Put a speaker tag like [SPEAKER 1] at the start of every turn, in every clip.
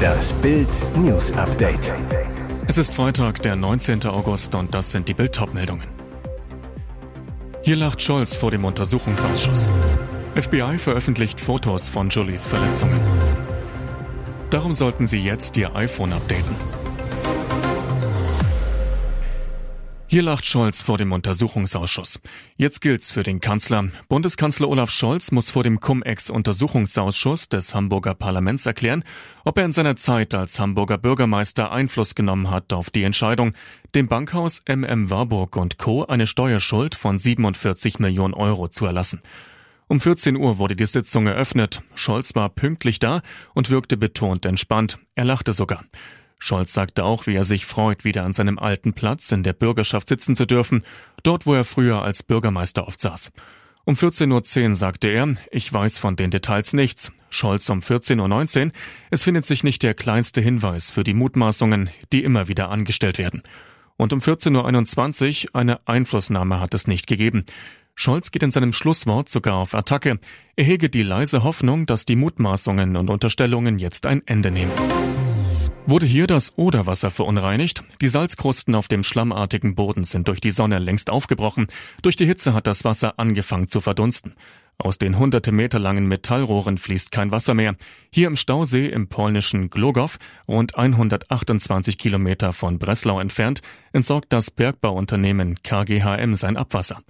[SPEAKER 1] Das Bild News Update.
[SPEAKER 2] Es ist Freitag, der 19. August und das sind die Bild meldungen Hier lacht Scholz vor dem Untersuchungsausschuss. FBI veröffentlicht Fotos von Julies Verletzungen. Darum sollten Sie jetzt Ihr iPhone updaten. Hier lacht Scholz vor dem Untersuchungsausschuss. Jetzt gilt's für den Kanzler. Bundeskanzler Olaf Scholz muss vor dem Cum-Ex-Untersuchungsausschuss des Hamburger Parlaments erklären, ob er in seiner Zeit als Hamburger Bürgermeister Einfluss genommen hat auf die Entscheidung, dem Bankhaus MM Warburg und Co. eine Steuerschuld von 47 Millionen Euro zu erlassen. Um 14 Uhr wurde die Sitzung eröffnet. Scholz war pünktlich da und wirkte betont entspannt. Er lachte sogar. Scholz sagte auch, wie er sich freut, wieder an seinem alten Platz in der Bürgerschaft sitzen zu dürfen, dort wo er früher als Bürgermeister oft saß. Um 14.10 Uhr sagte er, ich weiß von den Details nichts. Scholz um 14.19 Uhr, es findet sich nicht der kleinste Hinweis für die Mutmaßungen, die immer wieder angestellt werden. Und um 14.21 Uhr, eine Einflussnahme hat es nicht gegeben. Scholz geht in seinem Schlusswort sogar auf Attacke. Er hege die leise Hoffnung, dass die Mutmaßungen und Unterstellungen jetzt ein Ende nehmen. Wurde hier das Oderwasser verunreinigt? Die Salzkrusten auf dem schlammartigen Boden sind durch die Sonne längst aufgebrochen. Durch die Hitze hat das Wasser angefangen zu verdunsten. Aus den hunderte Meter langen Metallrohren fließt kein Wasser mehr. Hier im Stausee im polnischen Glogow, rund 128 Kilometer von Breslau entfernt, entsorgt das Bergbauunternehmen KGHM sein Abwasser.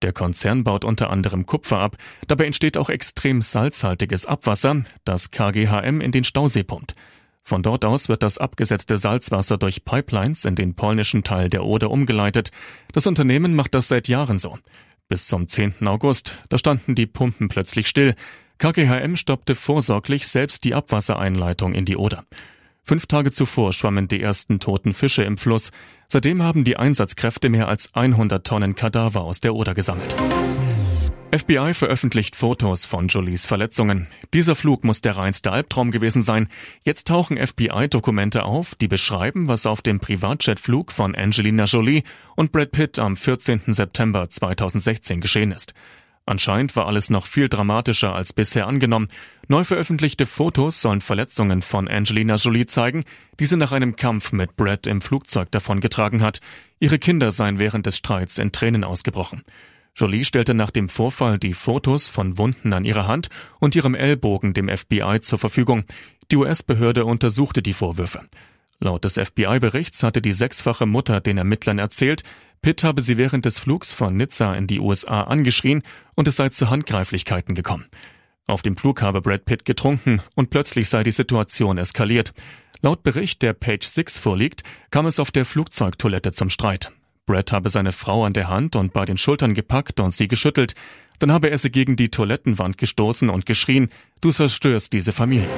[SPEAKER 2] Der Konzern baut unter anderem Kupfer ab. Dabei entsteht auch extrem salzhaltiges Abwasser, das KGHM in den Stausee pumpt. Von dort aus wird das abgesetzte Salzwasser durch Pipelines in den polnischen Teil der Oder umgeleitet. Das Unternehmen macht das seit Jahren so. Bis zum 10. August, da standen die Pumpen plötzlich still. KGHM stoppte vorsorglich selbst die Abwassereinleitung in die Oder. Fünf Tage zuvor schwammen die ersten toten Fische im Fluss. Seitdem haben die Einsatzkräfte mehr als 100 Tonnen Kadaver aus der Oder gesammelt. FBI veröffentlicht Fotos von Jolies Verletzungen. Dieser Flug muss der reinste Albtraum gewesen sein. Jetzt tauchen FBI-Dokumente auf, die beschreiben, was auf dem Privatjetflug von Angelina Jolie und Brad Pitt am 14. September 2016 geschehen ist. Anscheinend war alles noch viel dramatischer als bisher angenommen. Neu veröffentlichte Fotos sollen Verletzungen von Angelina Jolie zeigen, die sie nach einem Kampf mit Brad im Flugzeug davongetragen hat. Ihre Kinder seien während des Streits in Tränen ausgebrochen. Jolie stellte nach dem Vorfall die Fotos von Wunden an ihrer Hand und ihrem Ellbogen dem FBI zur Verfügung. Die US-Behörde untersuchte die Vorwürfe. Laut des FBI-Berichts hatte die sechsfache Mutter den Ermittlern erzählt, Pitt habe sie während des Flugs von Nizza in die USA angeschrien und es sei zu Handgreiflichkeiten gekommen. Auf dem Flug habe Brad Pitt getrunken und plötzlich sei die Situation eskaliert. Laut Bericht, der Page 6 vorliegt, kam es auf der Flugzeugtoilette zum Streit. Brad habe seine Frau an der Hand und bei den Schultern gepackt und sie geschüttelt. Dann habe er sie gegen die Toilettenwand gestoßen und geschrien, du zerstörst diese Familie.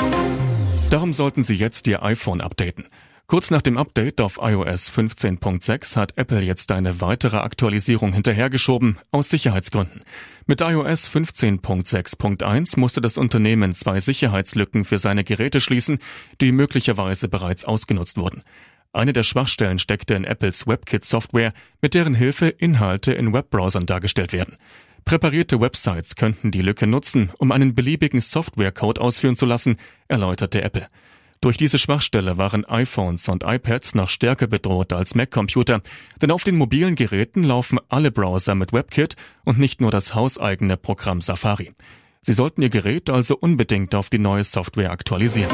[SPEAKER 2] Darum sollten Sie jetzt Ihr iPhone updaten. Kurz nach dem Update auf iOS 15.6 hat Apple jetzt eine weitere Aktualisierung hinterhergeschoben, aus Sicherheitsgründen. Mit iOS 15.6.1 musste das Unternehmen zwei Sicherheitslücken für seine Geräte schließen, die möglicherweise bereits ausgenutzt wurden. Eine der Schwachstellen steckte in Apples WebKit-Software, mit deren Hilfe Inhalte in Webbrowsern dargestellt werden. Präparierte Websites könnten die Lücke nutzen, um einen beliebigen Softwarecode ausführen zu lassen, erläuterte Apple. Durch diese Schwachstelle waren iPhones und iPads noch stärker bedroht als Mac-Computer, denn auf den mobilen Geräten laufen alle Browser mit WebKit und nicht nur das hauseigene Programm Safari. Sie sollten Ihr Gerät also unbedingt auf die neue Software aktualisieren.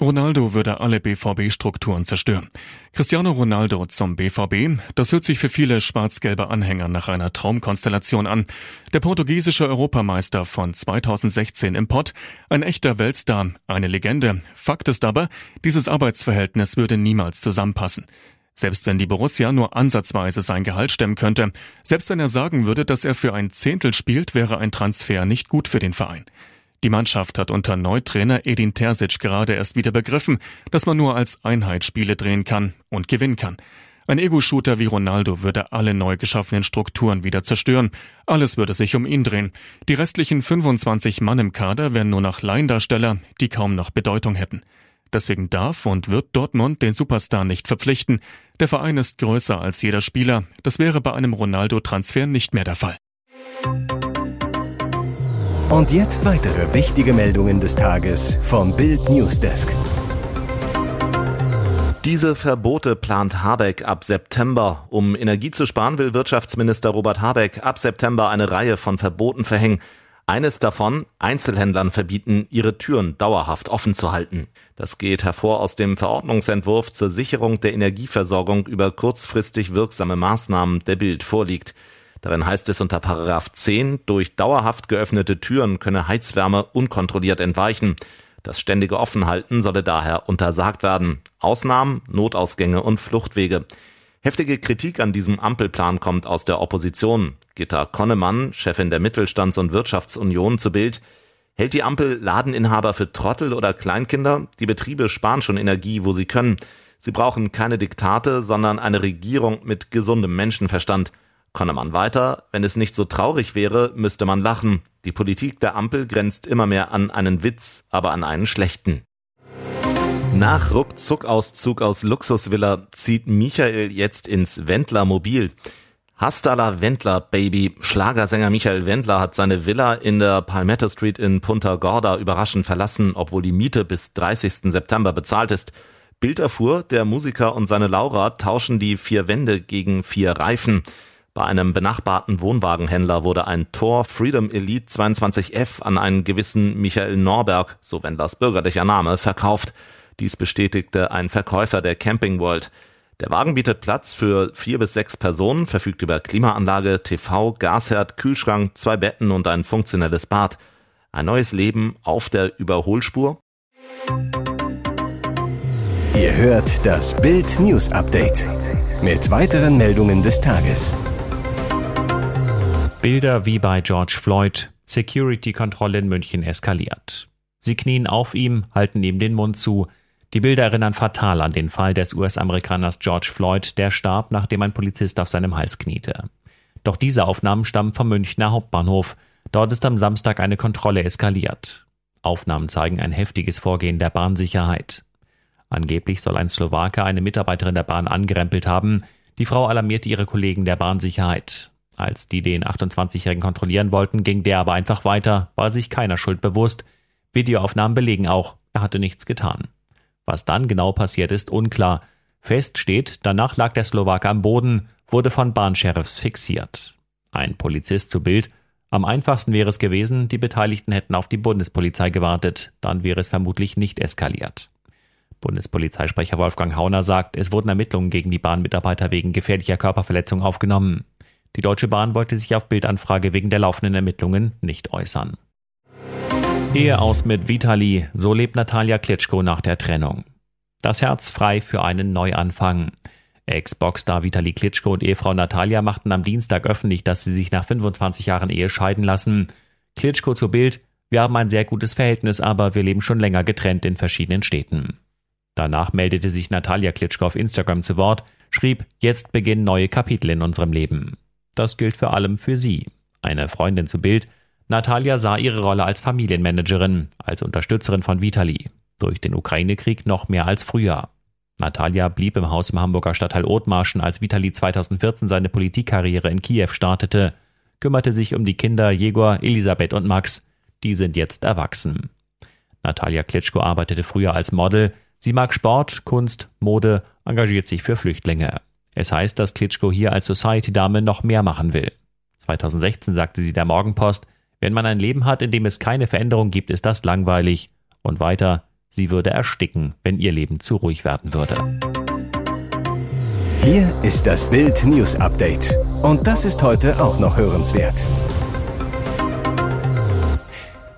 [SPEAKER 2] Ronaldo würde alle BVB-Strukturen zerstören. Cristiano Ronaldo zum BVB, das hört sich für viele schwarz-gelbe Anhänger nach einer Traumkonstellation an. Der portugiesische Europameister von 2016 im Pott, ein echter Weltstar, eine Legende. Fakt ist aber, dieses Arbeitsverhältnis würde niemals zusammenpassen. Selbst wenn die Borussia nur ansatzweise sein Gehalt stemmen könnte, selbst wenn er sagen würde, dass er für ein Zehntel spielt, wäre ein Transfer nicht gut für den Verein. Die Mannschaft hat unter Neutrainer Edin Terzic gerade erst wieder begriffen, dass man nur als Einheit Spiele drehen kann und gewinnen kann. Ein Ego-Shooter wie Ronaldo würde alle neu geschaffenen Strukturen wieder zerstören. Alles würde sich um ihn drehen. Die restlichen 25 Mann im Kader wären nur noch Laiendarsteller, die kaum noch Bedeutung hätten. Deswegen darf und wird Dortmund den Superstar nicht verpflichten. Der Verein ist größer als jeder Spieler. Das wäre bei einem Ronaldo-Transfer nicht mehr der Fall.
[SPEAKER 1] Und jetzt weitere wichtige Meldungen des Tages vom Bild Newsdesk.
[SPEAKER 3] Diese Verbote plant Habeck ab September. Um Energie zu sparen, will Wirtschaftsminister Robert Habeck ab September eine Reihe von Verboten verhängen. Eines davon, Einzelhändlern verbieten, ihre Türen dauerhaft offen zu halten. Das geht hervor aus dem Verordnungsentwurf zur Sicherung der Energieversorgung über kurzfristig wirksame Maßnahmen, der Bild vorliegt. Darin heißt es unter Paragraph 10, durch dauerhaft geöffnete Türen könne Heizwärme unkontrolliert entweichen. Das ständige Offenhalten solle daher untersagt werden. Ausnahmen, Notausgänge und Fluchtwege. Heftige Kritik an diesem Ampelplan kommt aus der Opposition. Gitta Konnemann, Chefin der Mittelstands- und Wirtschaftsunion zu Bild, hält die Ampel Ladeninhaber für Trottel oder Kleinkinder? Die Betriebe sparen schon Energie, wo sie können. Sie brauchen keine Diktate, sondern eine Regierung mit gesundem Menschenverstand. Konnemann weiter, wenn es nicht so traurig wäre, müsste man lachen. Die Politik der Ampel grenzt immer mehr an einen Witz, aber an einen schlechten. Nach Ruckzuckauszug aus Luxusvilla zieht Michael jetzt ins Wendler Mobil. Hastala Wendler, Baby. Schlagersänger Michael Wendler hat seine Villa in der Palmetto Street in Punta Gorda überraschend verlassen, obwohl die Miete bis 30. September bezahlt ist. Bild erfuhr, der Musiker und seine Laura tauschen die vier Wände gegen vier Reifen. Bei einem benachbarten Wohnwagenhändler wurde ein Tor Freedom Elite 22F an einen gewissen Michael Norberg, so Wendlers bürgerlicher Name, verkauft. Dies bestätigte ein Verkäufer der Camping World. Der Wagen bietet Platz für vier bis sechs Personen, verfügt über Klimaanlage, TV, Gasherd, Kühlschrank, zwei Betten und ein funktionelles Bad. Ein neues Leben auf der Überholspur?
[SPEAKER 1] Ihr hört das Bild News Update mit weiteren Meldungen des Tages.
[SPEAKER 4] Bilder wie bei George Floyd, Security-Kontrolle in München eskaliert. Sie knien auf ihm, halten ihm den Mund zu. Die Bilder erinnern fatal an den Fall des US-Amerikaners George Floyd, der starb, nachdem ein Polizist auf seinem Hals kniete. Doch diese Aufnahmen stammen vom Münchner Hauptbahnhof. Dort ist am Samstag eine Kontrolle eskaliert. Aufnahmen zeigen ein heftiges Vorgehen der Bahnsicherheit. Angeblich soll ein Slowake eine Mitarbeiterin der Bahn angerempelt haben. Die Frau alarmierte ihre Kollegen der Bahnsicherheit. Als die den 28-Jährigen kontrollieren wollten, ging der aber einfach weiter, war sich keiner Schuld bewusst. Videoaufnahmen belegen auch, er hatte nichts getan. Was dann genau passiert ist, unklar. Fest steht, danach lag der Slowake am Boden, wurde von Bahnsheriffs fixiert. Ein Polizist zu Bild. Am einfachsten wäre es gewesen, die Beteiligten hätten auf die Bundespolizei gewartet, dann wäre es vermutlich nicht eskaliert. Bundespolizeisprecher Wolfgang Hauner sagt, es wurden Ermittlungen gegen die Bahnmitarbeiter wegen gefährlicher Körperverletzung aufgenommen. Die Deutsche Bahn wollte sich auf Bildanfrage wegen der laufenden Ermittlungen nicht äußern. Ehe aus mit Vitali, so lebt Natalia Klitschko nach der Trennung. Das Herz frei für einen Neuanfang. Ex-Boxstar Vitali Klitschko und Ehefrau Natalia machten am Dienstag öffentlich, dass sie sich nach 25 Jahren Ehe scheiden lassen. Klitschko zu Bild, wir haben ein sehr gutes Verhältnis, aber wir leben schon länger getrennt in verschiedenen Städten. Danach meldete sich Natalia Klitschko auf Instagram zu Wort, schrieb, jetzt beginnen neue Kapitel in unserem Leben. Das gilt vor allem für sie. Eine Freundin zu Bild. Natalia sah ihre Rolle als Familienmanagerin, als Unterstützerin von Vitali. Durch den Ukraine-Krieg noch mehr als früher. Natalia blieb im Haus im Hamburger Stadtteil Othmarschen, als Vitali 2014 seine Politikkarriere in Kiew startete, kümmerte sich um die Kinder Jegor, Elisabeth und Max. Die sind jetzt erwachsen. Natalia Klitschko arbeitete früher als Model. Sie mag Sport, Kunst, Mode, engagiert sich für Flüchtlinge. Es heißt, dass Klitschko hier als Society-Dame noch mehr machen will. 2016 sagte sie der Morgenpost, wenn man ein Leben hat, in dem es keine Veränderung gibt, ist das langweilig. Und weiter, sie würde ersticken, wenn ihr Leben zu ruhig werden würde.
[SPEAKER 1] Hier ist das Bild News Update. Und das ist heute auch noch hörenswert.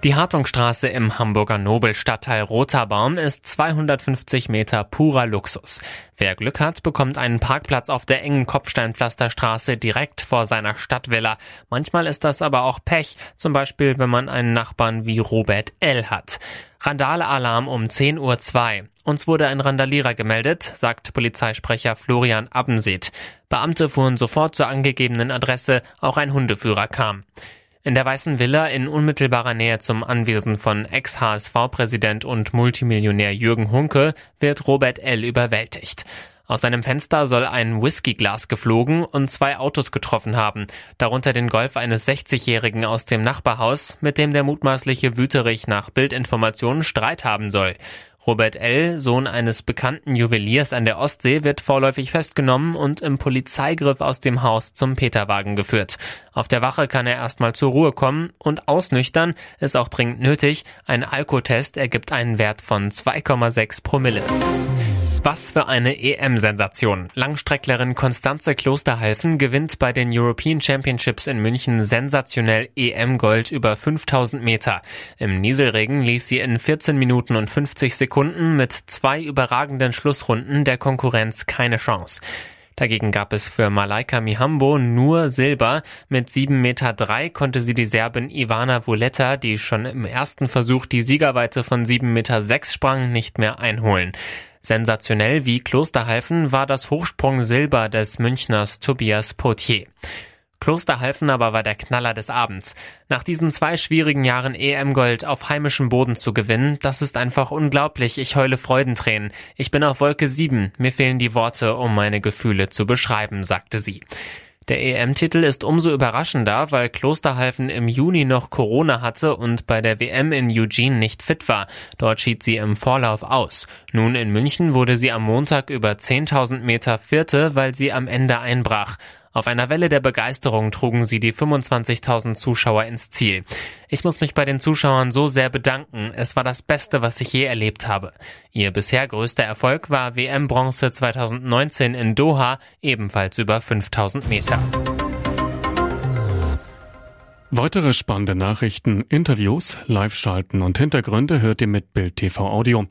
[SPEAKER 5] Die Hartungstraße im Hamburger Nobelstadtteil Roterbaum ist 250 Meter purer Luxus. Wer Glück hat, bekommt einen Parkplatz auf der engen Kopfsteinpflasterstraße direkt vor seiner Stadtvilla. Manchmal ist das aber auch Pech, zum Beispiel wenn man einen Nachbarn wie Robert L. hat. Randale-Alarm um 10.02 Uhr. Uns wurde ein Randalierer gemeldet, sagt Polizeisprecher Florian Abbenseet. Beamte fuhren sofort zur angegebenen Adresse, auch ein Hundeführer kam. In der Weißen Villa in unmittelbarer Nähe zum Anwesen von Ex-HSV-Präsident und Multimillionär Jürgen Hunke wird Robert L. überwältigt. Aus seinem Fenster soll ein Whiskyglas geflogen und zwei Autos getroffen haben, darunter den Golf eines 60-Jährigen aus dem Nachbarhaus, mit dem der mutmaßliche Wüterich nach Bildinformationen Streit haben soll. Robert L., Sohn eines bekannten Juweliers an der Ostsee, wird vorläufig festgenommen und im Polizeigriff aus dem Haus zum Peterwagen geführt. Auf der Wache kann er erstmal zur Ruhe kommen und ausnüchtern ist auch dringend nötig. Ein Alkotest ergibt einen Wert von 2,6 Promille. Was für eine EM-Sensation. Langstrecklerin Konstanze Klosterhalfen gewinnt bei den European Championships in München sensationell EM-Gold über 5000 Meter. Im Nieselregen ließ sie in 14 Minuten und 50 Sekunden mit zwei überragenden Schlussrunden der Konkurrenz keine Chance. Dagegen gab es für Malaika Mihambo nur Silber. Mit 7,3 Meter konnte sie die Serbin Ivana Vuleta, die schon im ersten Versuch die Siegerweite von 7,6 Meter sprang, nicht mehr einholen. Sensationell wie Klosterhalfen war das Hochsprung-Silber des Münchners Tobias Potier. Klosterhalfen aber war der Knaller des Abends. Nach diesen zwei schwierigen Jahren EM-Gold auf heimischem Boden zu gewinnen, das ist einfach unglaublich. Ich heule Freudentränen. Ich bin auf Wolke 7. Mir fehlen die Worte, um meine Gefühle zu beschreiben, sagte sie. Der EM-Titel ist umso überraschender, weil Klosterhalfen im Juni noch Corona hatte und bei der WM in Eugene nicht fit war. Dort schied sie im Vorlauf aus. Nun in München wurde sie am Montag über 10.000 Meter Vierte, weil sie am Ende einbrach. Auf einer Welle der Begeisterung trugen sie die 25.000 Zuschauer ins Ziel. Ich muss mich bei den Zuschauern so sehr bedanken. Es war das Beste, was ich je erlebt habe. Ihr bisher größter Erfolg war WM-Bronze 2019 in Doha, ebenfalls über 5.000 Meter.
[SPEAKER 2] Weitere spannende Nachrichten, Interviews, Live-Schalten und Hintergründe hört ihr mit Bild TV Audio.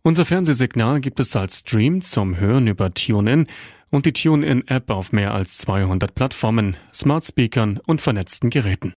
[SPEAKER 2] Unser Fernsehsignal gibt es als Stream zum Hören über TuneIn und die TuneIn-App auf mehr als 200 Plattformen, Smart Speakern und vernetzten Geräten.